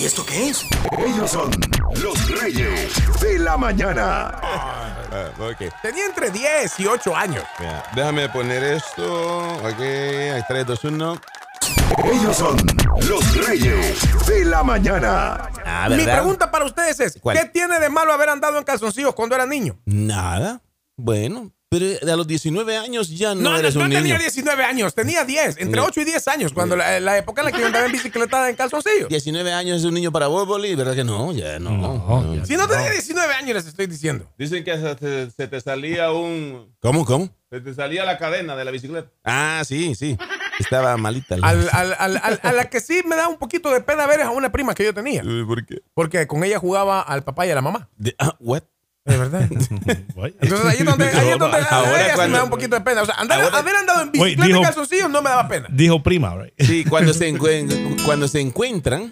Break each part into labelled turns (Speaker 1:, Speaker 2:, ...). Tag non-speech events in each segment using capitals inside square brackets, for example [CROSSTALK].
Speaker 1: ¿Y esto qué es?
Speaker 2: Ellos son los reyes de la mañana.
Speaker 3: Ah.
Speaker 4: Tenía entre 10 y 8 años.
Speaker 3: Déjame poner esto. Ok, hay 3, 2, 1.
Speaker 2: Ellos son los reyes de la mañana.
Speaker 3: Ah,
Speaker 4: Mi pregunta para ustedes es,
Speaker 3: ¿Cuál?
Speaker 4: ¿qué tiene de malo haber andado en calzoncillos cuando era niño?
Speaker 3: Nada. Bueno, pero a los 19 años ya no,
Speaker 4: No, no,
Speaker 3: eres
Speaker 4: no
Speaker 3: un niño.
Speaker 4: tenía 19 años, tenía 10, entre
Speaker 3: Sí.
Speaker 4: 8 y 10 años, cuando la, la época en la que yo andaba en bicicleta en calzoncillos.
Speaker 3: 19 años es un niño para vos, Boli, ¿verdad que no? Ya no. no.
Speaker 4: Si no tenía 19 años, les estoy diciendo.
Speaker 5: Dicen que se te, se te salía un.
Speaker 3: ¿Cómo, cómo?
Speaker 5: Se te salía la cadena de la bicicleta.
Speaker 3: Ah, sí, sí. Estaba malita. la-
Speaker 4: Al- al- al- al- a la que sí me da un poquito de pena ver es a una prima que yo tenía,
Speaker 3: ¿Por qué?
Speaker 4: porque con ella jugaba al papá y a la mamá.
Speaker 3: De- ah, what?
Speaker 4: De verdad. [LAUGHS] Entonces ahí es donde, ahí es donde
Speaker 3: Ahora cuando-
Speaker 4: me da un poquito de pena. O sea, andar-
Speaker 3: Ahora-
Speaker 4: haber andado en
Speaker 6: Wait,
Speaker 4: bicicleta
Speaker 6: dijo-
Speaker 4: en calzoncillos no me daba pena.
Speaker 6: Dijo prima, right?
Speaker 3: Sí, cuando se, cuando se encuentran,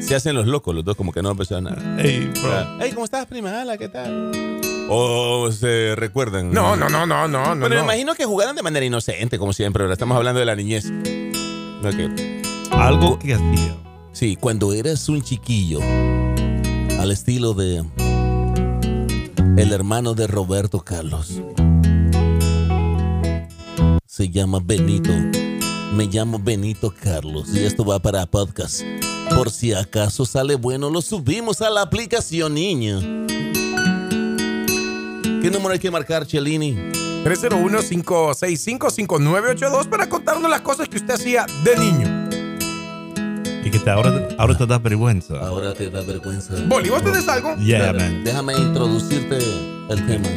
Speaker 3: se hacen los locos, los dos como que no pensaban nada.
Speaker 6: Hey, bro.
Speaker 3: Hey, ¿cómo estás, prima? Hola, ¿qué tal? O se recuerdan.
Speaker 4: No, no, no, no, no, no.
Speaker 3: Pero me
Speaker 4: no.
Speaker 3: imagino que jugaron de manera inocente, como siempre. Ahora estamos hablando de la niñez.
Speaker 6: Algo que hacía.
Speaker 3: Sí, cuando eras un chiquillo, al estilo de el hermano de Roberto Carlos. Se llama Benito. Me llamo Benito Carlos y esto va para podcast. Por si acaso sale bueno, lo subimos a la aplicación, niño. ¿Qué número hay que marcar, Chelini?
Speaker 4: 301-565-5982 para contarnos las cosas que usted hacía de niño.
Speaker 6: Y que te, ahora, ahora te da vergüenza.
Speaker 3: Ahora te da vergüenza.
Speaker 4: Boli, ¿vos tenés algo?
Speaker 6: Yeah, man.
Speaker 3: Déjame introducirte el tema.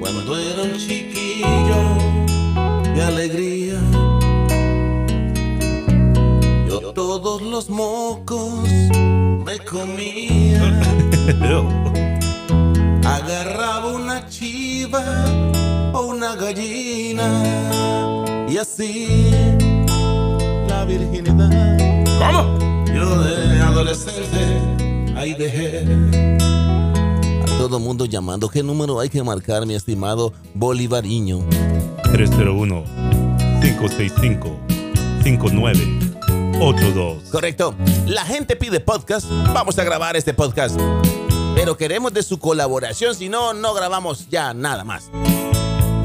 Speaker 3: Cuando era un chiquillo de alegría, yo todos los mocos me comía. [LAUGHS] Agarraba una chiva o una gallina y así la virginidad.
Speaker 4: ¿Cómo?
Speaker 3: Yo de adolescente, ahí dejé a todo mundo llamando. ¿Qué número hay que marcar, mi estimado Bolivariño?
Speaker 6: 301-565-5982.
Speaker 3: Correcto. La gente pide podcast. Vamos a grabar este podcast. Pero queremos de su colaboración. Si no, no grabamos ya nada más.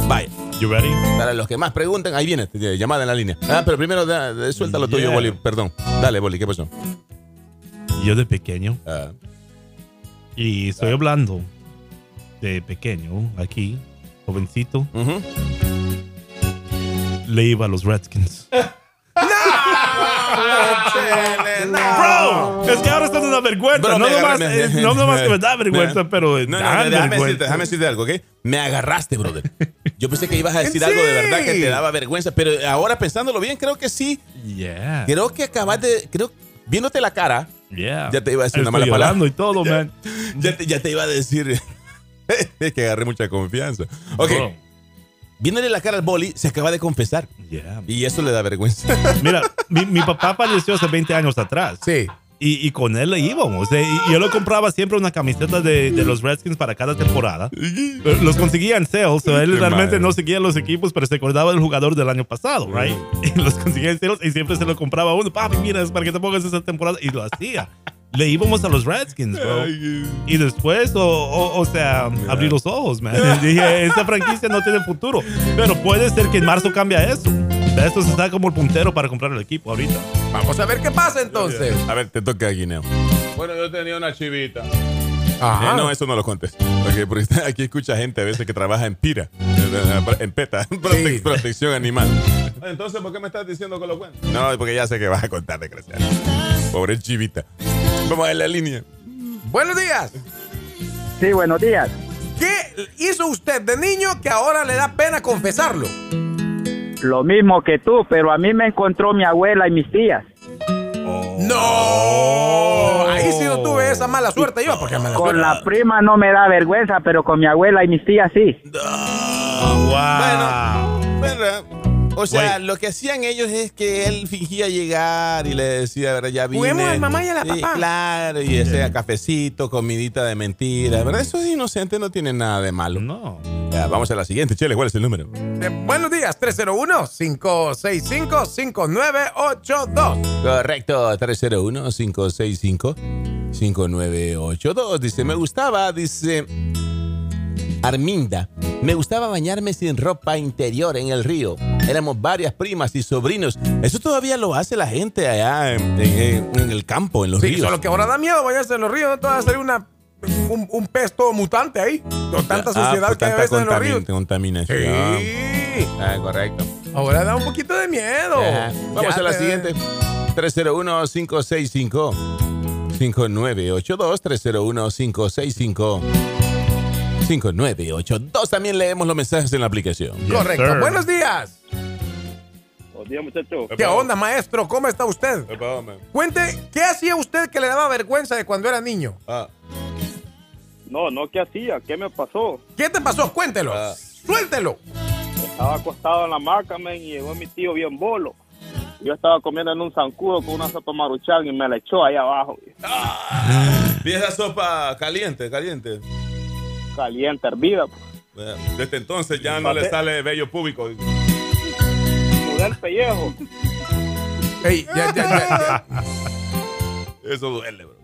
Speaker 3: Vaya.
Speaker 6: You ready?
Speaker 3: Para los que más preguntan, ahí viene, eh, llamada en la línea. Ah, pero primero da- suelta lo tuyo. Boli. Perdón. Dale, Boli, ¿qué pasó?
Speaker 6: Yo de pequeño,
Speaker 3: Ah,
Speaker 6: y estoy hablando de pequeño, aquí, jovencito, le iba a los Redskins.
Speaker 3: No. [LAUGHS]
Speaker 6: Bro, es que ahora vergüenza.
Speaker 3: Bro,
Speaker 6: no,
Speaker 3: me
Speaker 6: nomás,
Speaker 3: agarré-
Speaker 6: eh, no nomás que me da vergüenza,
Speaker 3: Me-
Speaker 6: pero
Speaker 3: No, no, no, déjame, decirte,
Speaker 6: vergüenza.
Speaker 3: déjame decirte algo, ¿ok? Me agarraste, brother. [LAUGHS] Yo pensé que ibas a decir
Speaker 4: ¿En
Speaker 3: algo de verdad que
Speaker 4: sí?
Speaker 3: te daba vergüenza, pero ahora pensándolo bien, creo que sí.
Speaker 6: Yeah.
Speaker 3: Creo que acabas de. Creo, viéndote la cara,
Speaker 6: Yeah.
Speaker 3: Ya te iba a decir una
Speaker 6: Estoy
Speaker 3: mala palabra.
Speaker 6: y todo, [LAUGHS] man.
Speaker 3: ya te, ya te iba a decir. es [LAUGHS] que agarré mucha confianza. Ok,
Speaker 6: Bro,
Speaker 3: viéndole la cara al boli, se acaba de confesar.
Speaker 6: yeah.
Speaker 3: Y eso le da vergüenza.
Speaker 6: Mira, mi, mi papá falleció hace 20 años atrás.
Speaker 4: Sí.
Speaker 6: Y, y con él le íbamos. eh, y yo le compraba siempre una camiseta de, de los Redskins para cada temporada. Los conseguía en sales. so él realmente no seguía los equipos, pero se acordaba del jugador del año pasado, right? [LAUGHS] Y los conseguía en sales y siempre se lo compraba a uno. Papi, mira, es para que te pongas esa temporada. Y lo hacía. Le íbamos a los Redskins, bro. Y después, o, o, o sea, abrí los ojos, man. [LAUGHS] Dije, esta franquicia no tiene futuro. Pero puede ser que en marzo cambie eso. De esto se está como el puntero para comprar el equipo ahorita.
Speaker 4: Vamos a ver qué pasa entonces.
Speaker 3: a ver, te toca Guineo.
Speaker 5: Bueno, yo tenía una chivita.
Speaker 4: Ajá.
Speaker 3: Eh, no, eso no lo contes. Porque aquí escucha gente a veces que trabaja en PIRA, en PETA, prote-
Speaker 4: Sí.
Speaker 3: protección animal.
Speaker 5: Entonces, ¿por qué me estás diciendo que lo cuento?
Speaker 3: No, porque ya sé que vas a contar, desgraciado. Pobre chivita. Vamos a ver la línea.
Speaker 4: Buenos días.
Speaker 7: Sí, buenos días.
Speaker 4: ¿Qué hizo usted de niño que ahora le da pena confesarlo?
Speaker 7: Lo mismo que tú, pero a mí me encontró mi abuela y mis tías.
Speaker 4: No. Ahí sí no tuve esa mala suerte yo, porque mala
Speaker 7: Con
Speaker 4: suerte.
Speaker 7: la prima no me da vergüenza, pero con mi abuela y mis tías sí.
Speaker 3: Bueno, bueno, o sea,
Speaker 6: Wait.
Speaker 3: lo que hacían ellos es que él fingía llegar y le decía, ¿verdad? Ya vine.
Speaker 4: Juguemos al mamá y a la
Speaker 3: Sí,
Speaker 4: papá.
Speaker 3: Claro, y ese cafecito, comidita de mentira, ¿verdad? Eso es inocente, no tiene nada de malo.
Speaker 6: No.
Speaker 3: Ya, vamos a la siguiente, Chele, ¿cuál es el número?
Speaker 4: Eh, buenos días, 301-565-5982.
Speaker 3: Correcto, 301-565-5982. Dice, me gustaba, dice Arminda, me gustaba bañarme sin ropa interior en el río. Éramos varias primas y sobrinos. Eso todavía lo hace la gente allá en, en- en el campo, en los
Speaker 4: Sí,
Speaker 3: ríos.
Speaker 4: solo que ahora da miedo bañarse en los ríos, no te va a salir una, un, todo mutante ahí. Con tanta
Speaker 3: Ah,
Speaker 4: suciedad
Speaker 3: por
Speaker 4: que hay a veces en los ríos.
Speaker 3: contaminación.
Speaker 4: Sí.
Speaker 3: Ah, correcto.
Speaker 4: Ahora da un poquito de miedo.
Speaker 3: Vamos
Speaker 4: Ya
Speaker 3: a la
Speaker 4: te-
Speaker 3: siguiente. 301-565-5982. 301-565-5982. También leemos los mensajes en la aplicación.
Speaker 4: Correcto.
Speaker 6: sir.
Speaker 4: Buenos días.
Speaker 7: Buenos días, muchachos.
Speaker 4: ¿Qué onda, maestro? ¿Cómo está usted? Cuente, ¿qué hacía usted que le daba vergüenza de cuando era niño?
Speaker 5: Ah,
Speaker 7: No, no, ¿qué hacía? ¿Qué me pasó?
Speaker 4: ¿Qué te pasó? Cuéntelo.
Speaker 5: Ah.
Speaker 4: Suéltelo.
Speaker 7: Estaba acostado en la maca, men, y llegó mi tío bien bolo. Yo estaba comiendo en un zancudo con una sopa maruchan y me la echó ahí abajo.
Speaker 5: vi esa sopa caliente, caliente.
Speaker 7: Caliente, hervida. pues.
Speaker 5: Bueno, Desde entonces ya no le sale vello público.
Speaker 7: Mudé el pellejo.
Speaker 4: Ey, ya, ya, ya, ya.
Speaker 5: Eso duele, bro.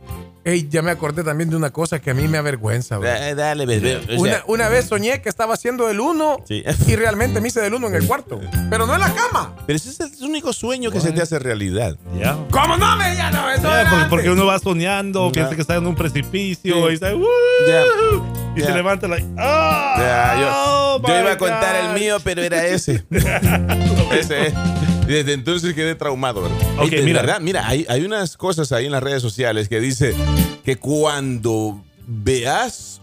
Speaker 4: Ey, ya me acordé también de una cosa que a mí me avergüenza, bro.
Speaker 3: Eh, Dale, bebé. O sea,
Speaker 4: Una, una vez soñé que estaba haciendo el uno
Speaker 3: Sí.
Speaker 4: y realmente me hice del uno en el cuarto. Pero no en la cama.
Speaker 3: Pero ese es el único sueño que se te hace realidad.
Speaker 6: Ya.
Speaker 4: ¿Cómo no me ya no? Eso
Speaker 6: Ya, porque, porque uno va soñando,
Speaker 3: Ya.
Speaker 6: piensa que está en un precipicio
Speaker 3: Sí.
Speaker 6: y, está, "Woo",
Speaker 3: Ya.
Speaker 6: y
Speaker 3: Ya.
Speaker 6: se levanta like, ¡ah!
Speaker 3: Ya, yo,
Speaker 6: Oh,
Speaker 3: yo iba a contar
Speaker 6: God.
Speaker 3: el mío, pero era ese. [LAUGHS] ese es. Y Desde entonces quedé traumado. ¿verdad?
Speaker 6: Ok,
Speaker 3: Ey, de
Speaker 6: mira.
Speaker 3: verdad, mira, hay, hay unas cosas ahí en las redes sociales que dice que cuando veas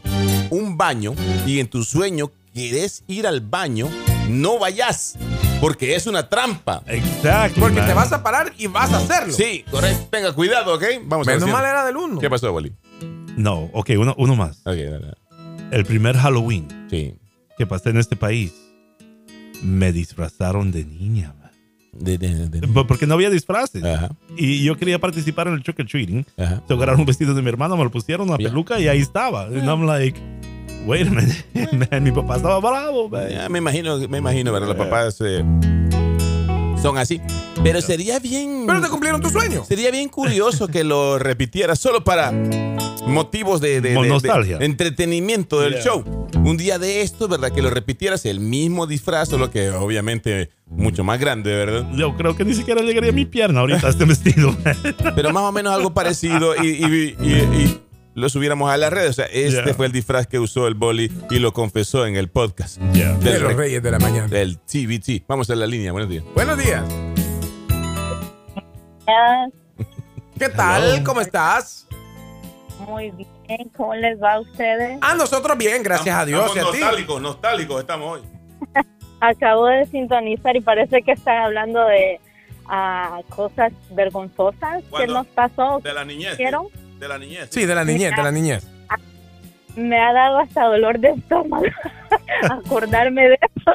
Speaker 3: un baño y en tu sueño querés ir al baño, no vayas, porque es una trampa.
Speaker 6: Exacto.
Speaker 4: Porque
Speaker 6: man.
Speaker 4: te vas a parar y vas a hacerlo.
Speaker 3: Sí, correcto. Tenga cuidado, ¿ok? Vamos a
Speaker 4: Menos
Speaker 3: ver.
Speaker 4: mal era del uno.
Speaker 3: ¿Qué pasó, Wally?
Speaker 6: No, ok, uno, uno más.
Speaker 3: Ok, dale, dale.
Speaker 6: El primer Halloween
Speaker 3: Sí.
Speaker 6: que pasé en este país, me disfrazaron de niña.
Speaker 3: De- de- de-
Speaker 6: Porque no había disfraces.
Speaker 3: Ajá,
Speaker 6: Y yo quería participar en el trick or treating.
Speaker 3: ajá.
Speaker 6: Se agarraron un vestido de mi hermano, me lo pusieron, una
Speaker 3: Ya.
Speaker 6: peluca y ahí estaba. And I'm like, wait a minute. [LAUGHS] Man, mi papá estaba bravo.
Speaker 3: Ya, me imagino, me imagino, ¿verdad? Los papás eh, son así. Pero sería bien.
Speaker 4: Pero te cumplieron tu sueño.
Speaker 3: Sería bien curioso que lo repitiera solo para motivos de, de- de- de
Speaker 6: Nostalgia.
Speaker 3: entretenimiento del
Speaker 6: Yeah.
Speaker 3: show. Un día de esto, ¿verdad? Que lo repitieras el mismo disfraz, solo que obviamente mucho más grande, ¿verdad?
Speaker 6: Yo creo que ni siquiera llegaría a mi pierna ahorita este [LAUGHS] vestido.
Speaker 3: Pero más o menos algo parecido y, y- y- y lo subiéramos a las redes. O sea, este
Speaker 6: Yeah.
Speaker 3: fue el disfraz que usó el boli y lo confesó en el podcast
Speaker 6: Yeah.
Speaker 4: De
Speaker 3: del,
Speaker 4: los
Speaker 3: re-
Speaker 4: Reyes de la Mañana.
Speaker 3: del TVT. Vamos a la línea, buenos días.
Speaker 4: Buenos días. ¿Qué tal?
Speaker 3: Hello.
Speaker 4: ¿Cómo estás?
Speaker 1: Muy bien, ¿cómo les va a ustedes?
Speaker 4: A nosotros bien, gracias a Dios y a
Speaker 5: Estamos
Speaker 4: ti.
Speaker 5: nostálgicos, nostálgicos estamos hoy. [LAUGHS]
Speaker 1: Acabo de sintonizar y parece que están hablando de ah, cosas vergonzosas que nos pasó.
Speaker 5: De la niñez.
Speaker 1: ¿Vieron?
Speaker 5: De la niñez.
Speaker 4: Sí, de la niñez, de la niñez.
Speaker 1: Me ha dado hasta dolor de estómago [LAUGHS] acordarme de eso.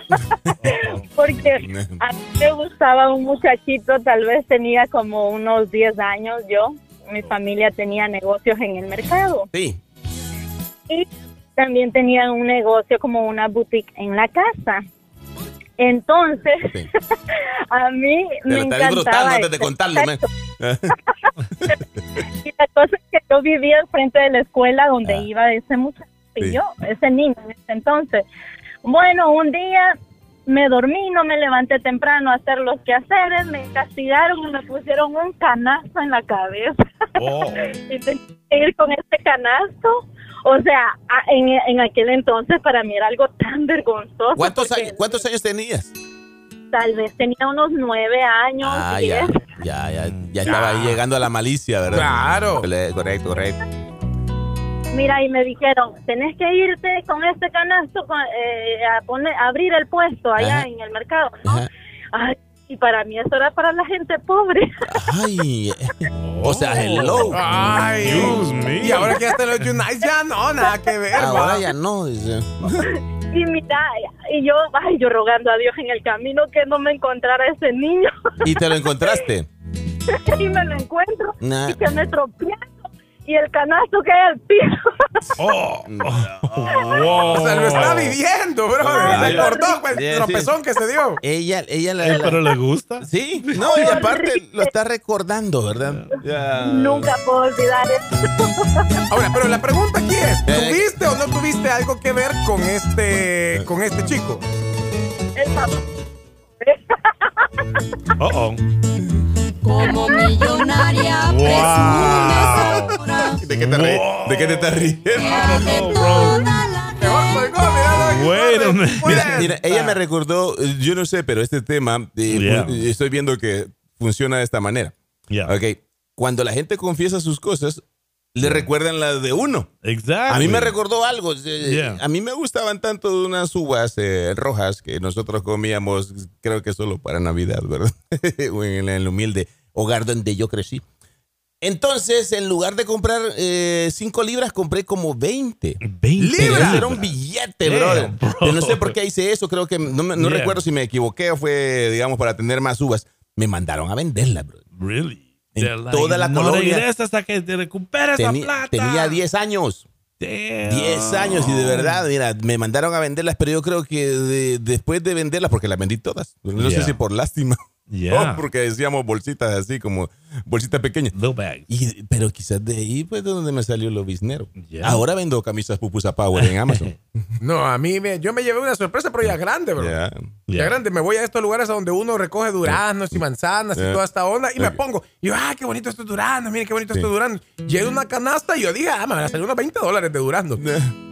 Speaker 1: [LAUGHS] Porque a mí me gustaba un muchachito, tal vez tenía como unos 10 años yo. Mi familia tenía negocios en el mercado.
Speaker 3: Sí.
Speaker 1: y también tenía un negocio como una boutique en la casa. Entonces,
Speaker 3: Sí. [LAUGHS]
Speaker 1: a mí
Speaker 3: Te
Speaker 1: me encantaba.
Speaker 3: disfrutando antes de
Speaker 1: eso.
Speaker 3: contarlo. [LAUGHS]
Speaker 1: Y la cosa es que yo vivía al frente de la escuela donde
Speaker 3: Ah.
Speaker 1: iba ese muchacho y
Speaker 3: Sí.
Speaker 1: yo, ese niño en ese entonces. Bueno, un día me dormí, no me levanté temprano a hacer los quehaceres, me castigaron y me pusieron un canasto en la cabeza.
Speaker 6: Oh. [LAUGHS]
Speaker 1: y tenía que ir con este canasto. O sea, en, en aquel entonces para mí era algo tan vergonzoso.
Speaker 3: ¿Cuántos,
Speaker 1: porque
Speaker 3: años, ¿Cuántos años tenías?
Speaker 1: Tal vez tenía unos nueve años.
Speaker 3: Ah, ya.
Speaker 1: diez.
Speaker 3: Ya, ya, ya estaba ahí llegando a la malicia, ¿verdad?
Speaker 4: Claro.
Speaker 3: Correcto, correcto.
Speaker 1: Mira, y me dijeron, tenés que irte con este canasto con- eh, a poner, a abrir el puesto allá
Speaker 3: Ajá.
Speaker 1: en el mercado. ¿no? Ay, y para mí eso era para la gente pobre.
Speaker 3: Ay, [LAUGHS] o sea, hello.
Speaker 4: Ay,
Speaker 6: Dios mío.
Speaker 4: Y ahora que ya están los Unites, ya no, nada que ver.
Speaker 3: Ahora
Speaker 4: va.
Speaker 3: ya no, dice.
Speaker 1: Y mira, y yo, ay, yo rogando a Dios en el camino que no me encontrara ese niño.
Speaker 3: ¿Y te lo [LAUGHS] encontraste?
Speaker 1: y me lo encuentro
Speaker 3: Nah.
Speaker 1: y que me tropiezo y el canasto cae al piso. [LAUGHS]
Speaker 6: Oh, [LAUGHS]
Speaker 4: O sea, lo está viviendo, bro.
Speaker 3: Ah,
Speaker 4: Se
Speaker 3: Sí,
Speaker 4: el tropezón que se dio.
Speaker 3: Ella, ella la, la-
Speaker 6: pero le gusta.
Speaker 3: Sí, no, y aparte lo está recordando, ¿verdad?
Speaker 1: Nunca puedo olvidar eso.
Speaker 4: Ahora, pero la pregunta aquí es,
Speaker 3: Eh.
Speaker 4: ¿tuviste o no tuviste algo que ver con este, con este chico?
Speaker 1: El papá.
Speaker 6: Oh, oh.
Speaker 8: Como millonaria
Speaker 6: Wow.
Speaker 8: presumes
Speaker 3: ¿De qué te, ríes? ¿De qué te estás riendo?
Speaker 8: de
Speaker 6: No, bro.
Speaker 8: toda la
Speaker 4: Mejor colgó, mira.
Speaker 3: Mira, mira, ella me recordó, yo no sé, pero este tema, eh,
Speaker 6: Yeah.
Speaker 3: fu- estoy viendo que funciona de esta manera.
Speaker 6: Yeah.
Speaker 3: Ok, cuando la gente confiesa sus cosas, le recuerdan las de uno.
Speaker 6: Exactly.
Speaker 3: A mí me recordó algo. eh,
Speaker 6: Yeah.
Speaker 3: A mí me gustaban tanto unas uvas eh, rojas que nosotros comíamos, creo que solo para Navidad, ¿verdad? [LAUGHS] En el humilde hogar donde yo crecí. Entonces, en lugar de comprar 5 libras, compré como 20.
Speaker 6: 20
Speaker 3: Pero
Speaker 4: ¡Libras!
Speaker 3: era un billete,
Speaker 6: Damn,
Speaker 3: brother.
Speaker 6: bro.
Speaker 3: Yo no sé por qué hice eso. Creo que no,
Speaker 6: Yeah.
Speaker 3: recuerdo si me equivoqué o fue, digamos, para tener más uvas. Me mandaron a venderlas, bro.
Speaker 6: Really?
Speaker 3: En
Speaker 6: They're
Speaker 3: toda la
Speaker 6: no
Speaker 3: colonia.
Speaker 6: hasta que te recuperes la plata.
Speaker 3: tenía 10 años.
Speaker 6: Damn.
Speaker 3: 10 años y de verdad, mira, me mandaron a venderlas, pero yo creo que de- después de venderlas, porque las vendí todas, no sé
Speaker 6: Yeah.
Speaker 3: si por lástima
Speaker 6: Yeah.
Speaker 3: o porque decíamos bolsitas así como bolsitas pequeñas.
Speaker 6: Little bag.
Speaker 3: Y, pero quizás de ahí fue de donde me salió lo biznero.
Speaker 6: Yeah.
Speaker 3: Ahora vendo camisas pupusa power en Amazon. [LAUGHS]
Speaker 4: No, a mí me, yo me llevé una sorpresa, pero ya grande, bro.
Speaker 3: Ya.
Speaker 4: Ya grande, me voy a estos lugares a donde uno recoge duraznos y manzanas y toda esta onda y me pongo, y yo, ah, qué bonito estos duraznos, mire qué bonito estos duraznos. Lleno una canasta y yo dije, ah, me van a salir unos 20 dólares de duraznos.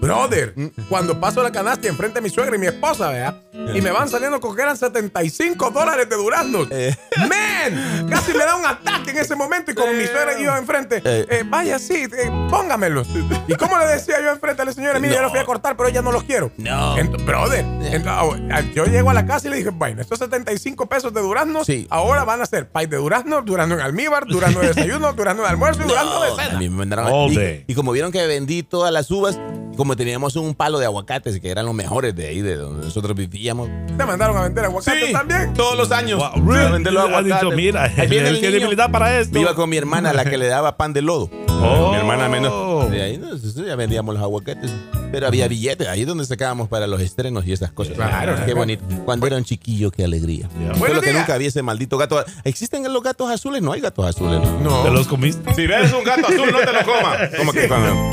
Speaker 4: Brother, cuando paso la canasta y enfrente a mi suegra y mi esposa, vea, y me van saliendo con que eran 75 dólares de duraznos.
Speaker 3: Eh.
Speaker 4: ¡Man! Casi me da un ataque en ese momento y como mi suegra y yo enfrente,
Speaker 3: Eh.
Speaker 4: eh, vaya, sí, eh, póngamelos. ¿Y cómo le decía yo enfrente a la señora? Mire, yo
Speaker 3: No.
Speaker 4: los fui a cortar, pero ella no los quiero.
Speaker 3: No.
Speaker 4: Ent- brother, ent- ah, yo llego a la casa y le dije, bueno, estos 75 pesos de durazno
Speaker 3: Sí.
Speaker 4: ahora van a ser pay de durazno, durazno en almíbar, durazno de desayuno, durazno de almuerzo y durazno de
Speaker 3: No, a
Speaker 4: cena.
Speaker 3: mí me mandaron
Speaker 6: All
Speaker 3: y,
Speaker 6: day.
Speaker 3: y como vieron que vendí todas las uvas, como teníamos un palo de aguacates que eran los mejores de ahí, de donde nosotros vivíamos.
Speaker 4: Te mandaron a vender aguacate también.
Speaker 3: todos los años.
Speaker 6: Wow,
Speaker 3: a vender los
Speaker 6: Ha dicho,
Speaker 3: aguacates.
Speaker 6: mira,
Speaker 3: Ahí viene el
Speaker 6: tiene habilidad para esto.
Speaker 3: Me iba con mi hermana, la que le daba pan de lodo. [LAUGHS]
Speaker 6: Oh.
Speaker 3: Mi hermana menor. De ahí no, eso ya vendíamos los aguacates. Pero había billetes, ahí es donde sacábamos para los estrenos y esas cosas.
Speaker 4: Claro,
Speaker 3: Qué
Speaker 4: claro.
Speaker 3: bonito. Cuando era un chiquillo, qué alegría.
Speaker 6: Yeah.
Speaker 3: Solo que nunca había ese maldito gato. ¿Existen los gatos azules? No hay gatos azules. ¿no?
Speaker 4: No.
Speaker 6: ¿Te los comiste?
Speaker 5: Si ves un gato azul, no te lo comas. [LAUGHS]
Speaker 3: ¿Cómo que no?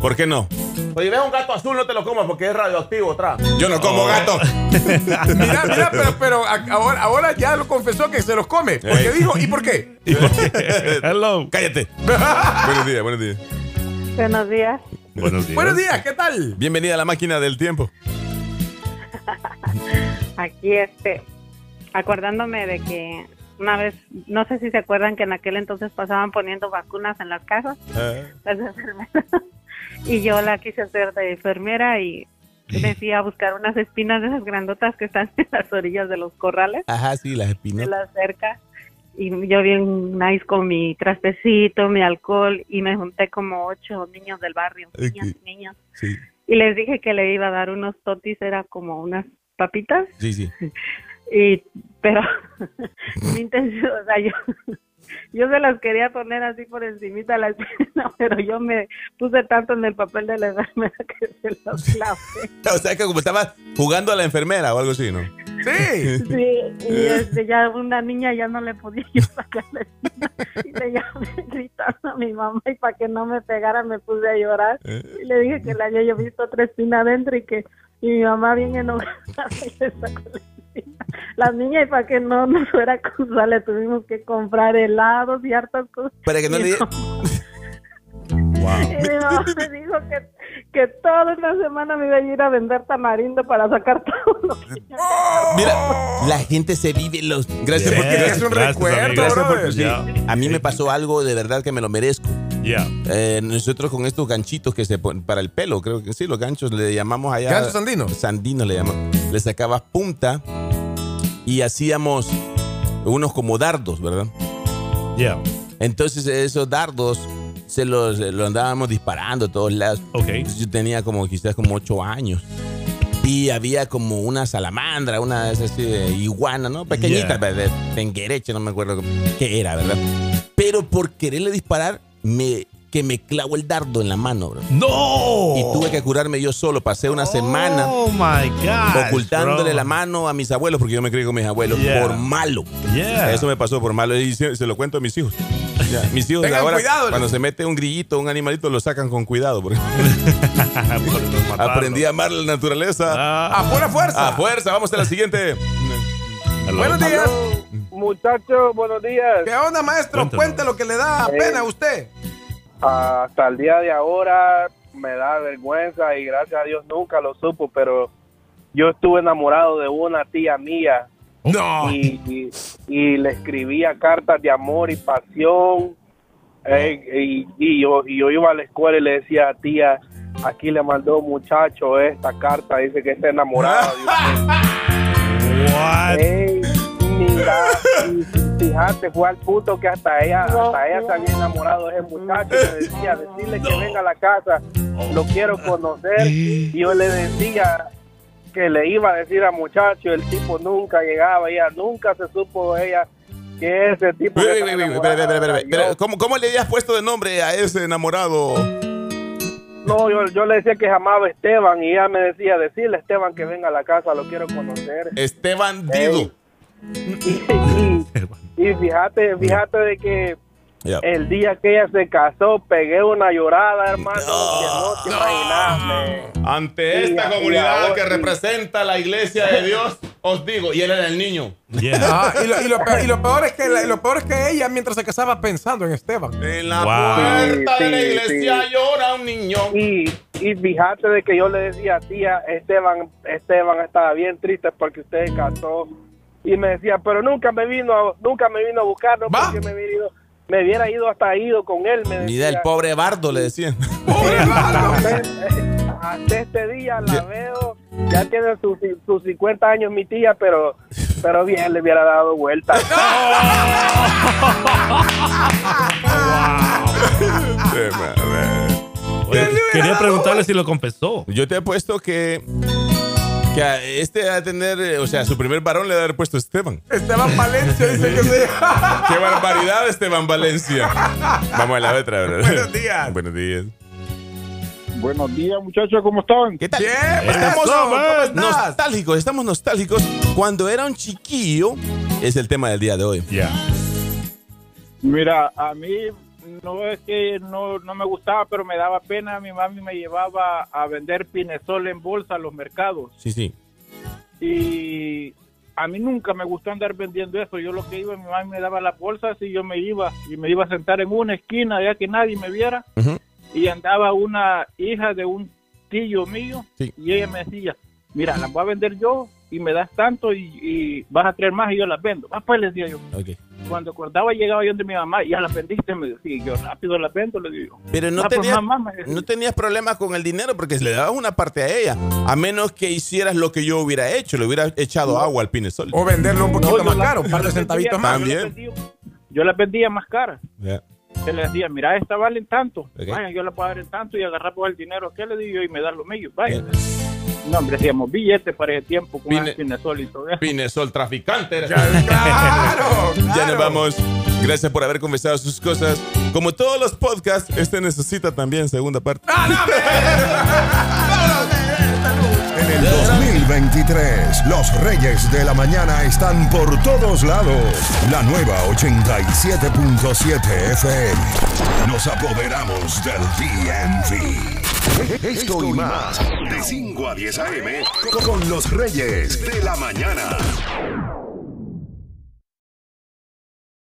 Speaker 3: ¿Por qué no?
Speaker 5: Oye, ves un gato azul, no te lo comas porque es radioactivo atrás.
Speaker 3: Yo no como gato. [LAUGHS]
Speaker 4: Mira, mira, pero, pero ahora, ahora ya lo confesó que se los come. Porque dijo, ¿y por qué? [LAUGHS]
Speaker 6: ¿Y por qué? [LAUGHS] Hello.
Speaker 3: Cállate. buenos días, buenos días.
Speaker 1: Buenos días.
Speaker 6: Buenos días.
Speaker 4: Buenos días, ¿qué tal?
Speaker 3: Bienvenida a la máquina del tiempo.
Speaker 9: aquí este acordándome de que una vez no sé si se acuerdan que en aquel entonces pasaban poniendo vacunas en las casas las enfermeras y yo la quise hacer de enfermera y me fui a buscar unas espinas de esas grandotas que están [LAUGHS] en las orillas de los corrales.
Speaker 3: Ajá, sí, las
Speaker 9: de
Speaker 3: espinas.
Speaker 9: la cerca. Y yo bien nice con mi trastecito, mi alcohol y me junté como ocho niños del barrio, niñas y niños.
Speaker 3: Sí,
Speaker 9: y les dije que le iba a dar unos totis, era como unas papitas.
Speaker 3: Sí, sí. [LAUGHS]
Speaker 9: y pero [LAUGHS] mi intención, o sea, yo yo se las quería poner así por encimita de la esquina, [LAUGHS] pero yo me puse tanto en el papel de la enfermera que se los clavé. [LAUGHS]
Speaker 3: O sea que como estaba jugando a la enfermera o algo así, ¿no?
Speaker 4: Sí. [LAUGHS]
Speaker 9: Sí, y este, ya una niña ya no le podía yo sacar la espina y le llamé gritando a mi mamá y para que no me pegara me puse a llorar y le dije que le había yo visto otra espina adentro y que y mi mamá bien enojada y le sacó la. [LAUGHS] Las niñas y para que no nos fuera a acusar le tuvimos que comprar helados y hartas cosas.
Speaker 3: Para que no
Speaker 9: Y
Speaker 3: le...
Speaker 9: no- [LAUGHS] Y mi mamá me dijo que, que toda una semana me iba a ir a vender tamarindo para sacar todo lo que [LAUGHS]
Speaker 3: Mira, la gente se vive los... Gracias
Speaker 6: Yeah.
Speaker 3: porque...
Speaker 4: Es un
Speaker 6: Gracias,
Speaker 4: recuerdo.
Speaker 3: Gracias sí.
Speaker 6: Ya.
Speaker 3: A mí me pasó algo de verdad que me lo merezco.
Speaker 6: Yeah.
Speaker 3: Eh, nosotros con estos ganchitos que se ponen para el pelo, creo que sí, los ganchos le llamamos allá.
Speaker 4: ¿Ganchos andinos?
Speaker 3: Sandinos le llamamos. Le sacabas punta y hacíamos unos como dardos, ¿verdad?
Speaker 6: Yeah.
Speaker 3: Entonces esos dardos se los, los andábamos disparando a todos lados.
Speaker 6: Ok.
Speaker 3: Entonces, yo tenía como quizás como ocho años. Y había como una salamandra, una de esas así de iguana, ¿no? Pequeñita,
Speaker 6: Yeah.
Speaker 3: Tenguereche, no me acuerdo qué era, ¿verdad? Pero por quererle disparar, me que me clavó el dardo en la mano, bro.
Speaker 6: ¡No!
Speaker 3: Y tuve que curarme yo solo. Pasé una semana
Speaker 6: Oh my God.
Speaker 3: ocultándole la mano a mis abuelos, porque yo me crié con mis abuelos,
Speaker 6: Yeah.
Speaker 3: por malo.
Speaker 6: Yeah.
Speaker 3: Eso me pasó por malo y se, se lo cuento a mis hijos. Ya, mis hijos
Speaker 4: Tengan
Speaker 3: ahora,
Speaker 4: cuidado.
Speaker 3: cuando se mete un grillito, un animalito, lo sacan con cuidado. porque [LAUGHS] aprendí a amar la naturaleza.
Speaker 6: Ah,
Speaker 4: A pura fuerza.
Speaker 3: A fuerza, vamos a la siguiente.
Speaker 4: Buenos días.
Speaker 7: Muchachos, buenos días.
Speaker 4: ¿Qué onda, maestro?
Speaker 6: Cuéntanos.
Speaker 4: Cuente lo que le da
Speaker 7: Eh.
Speaker 4: pena a usted.
Speaker 7: Hasta el día de ahora me da vergüenza y gracias a Dios nunca lo supo, pero yo estuve enamorado de una tía mía
Speaker 4: No.
Speaker 7: y, y- y le escribía cartas de amor y pasión. eh, y, y yo, y yo iba a la escuela y le decía, tía, aquí le mandó un muchacho esta carta, dice que está enamorado. [LAUGHS]
Speaker 6: What?
Speaker 7: Mira, [LAUGHS] y fíjate, fue al punto que hasta ella, hasta ella se había enamorado de ese muchacho. Le decía, decirle que venga a la casa, lo quiero conocer. Y yo le decía que le iba a decir al muchacho, el tipo nunca llegaba, ella nunca se supo de ella que ese tipo.
Speaker 3: Uy, uy, uy. ¿Cómo, ¿Cómo le habías puesto de nombre a ese enamorado?
Speaker 7: No, yo, yo le decía que llamaba a Esteban y ella me decía, decirle a Esteban que venga a la casa, lo quiero conocer.
Speaker 3: Esteban Dido.
Speaker 7: Y, [LAUGHS] y- y fíjate, fíjate de que el día que ella se casó, pegué una llorada, hermano, que no te.
Speaker 3: Ante esta
Speaker 7: y
Speaker 3: comunidad
Speaker 7: ahora
Speaker 3: que representa la iglesia de Dios, os digo, y él era el niño.
Speaker 6: Yeah.
Speaker 4: Ah, y, lo, y lo peor, y lo peor es que la- lo peor es que ella mientras se casaba pensando en Esteban.
Speaker 3: En la
Speaker 6: Wow.
Speaker 3: puerta de la iglesia
Speaker 7: sí.
Speaker 3: llora un niño.
Speaker 7: Y, y fíjate de que yo le decía, tía, Esteban, Esteban estaba bien triste porque usted se casó. Y me decía, pero nunca me vino, a- nunca me vino a buscar, no
Speaker 4: Va.
Speaker 7: porque me hubiera ido, me hubiera ido hasta ido con él. Me
Speaker 3: Mira el
Speaker 7: decía.
Speaker 3: pobre Bardo, le decían. [LAUGHS]
Speaker 7: hasta, hasta este día la veo, ya tiene sus, sus 50 años mi tía, pero pero bien le hubiera dado vuelta. [LAUGHS]
Speaker 6: Oye, quería preguntarle si lo confesó.
Speaker 3: Yo te he puesto que, que a este va a tener, eh, o sea, su primer varón le va a haber puesto Esteban.
Speaker 4: Esteban Valencia dice que se [LAUGHS]
Speaker 3: ¡Qué barbaridad, Esteban Valencia! Vamos a la otra, ¿verdad?
Speaker 4: Buenos días.
Speaker 3: Buenos días.
Speaker 7: Buenos días, muchachos, ¿cómo están?
Speaker 3: ¿Qué tal?
Speaker 4: Bien,
Speaker 3: Estamos
Speaker 4: eso, ¿cómo estás?
Speaker 3: nostálgicos, estamos nostálgicos. Cuando era un chiquillo, es el tema del día de hoy.
Speaker 6: Yeah.
Speaker 10: Mira, a mí no es que no, no me gustaba, pero me daba pena. Mi mami me llevaba a vender pinesol en bolsa a los mercados.
Speaker 3: Sí, sí.
Speaker 10: Y a mí nunca me gustó andar vendiendo eso. Yo lo que iba, mi mami me daba las bolsas y yo me iba. Y me iba a sentar en una esquina ya que nadie me viera. Y andaba una hija de un tío mío.
Speaker 3: Sí.
Speaker 10: Y ella me decía, mira, las voy a vender yo y me das tanto y, y vas a traer más y yo las vendo. Ah, pues le decía yo. Cuando acordaba llegaba yo donde mi mamá, ya las vendiste, me decía, yo rápido las vendo, le digo.
Speaker 3: Pero no
Speaker 10: Ah, pues,
Speaker 3: tenías,
Speaker 10: mamá,
Speaker 3: no tenías problemas con el dinero porque le dabas una parte a ella. A menos que hicieras lo que yo hubiera hecho, le hubiera echado agua al pinesol.
Speaker 4: O venderlo un poquito
Speaker 10: No,
Speaker 4: más
Speaker 10: la-
Speaker 4: caro, un par de centavitos más.
Speaker 3: También.
Speaker 10: Yo las vendía, yo las vendía más caras. Se le decía, mira, esta vale en tanto. Vaya, yo la puedo dar en tanto y agarramos el dinero que le digo y me da lo mío. Vaya.
Speaker 3: Bien.
Speaker 10: No, hombre, hacíamos billetes para ese tiempo con
Speaker 3: Pine-
Speaker 10: el pinesol y todo eso.
Speaker 3: Pinesol traficante. eres.
Speaker 4: Claro, [LAUGHS]
Speaker 3: Ya nos
Speaker 4: claro.
Speaker 3: vamos. Gracias por haber conversado sus cosas. Como todos los podcasts, este necesita también segunda parte.
Speaker 2: En el 2023, los Reyes de la Mañana están por todos lados. La nueva 87.7 FM. Nos apoderamos del DMV. Esto y más. De 5 a 10 AM. Con los Reyes de la Mañana.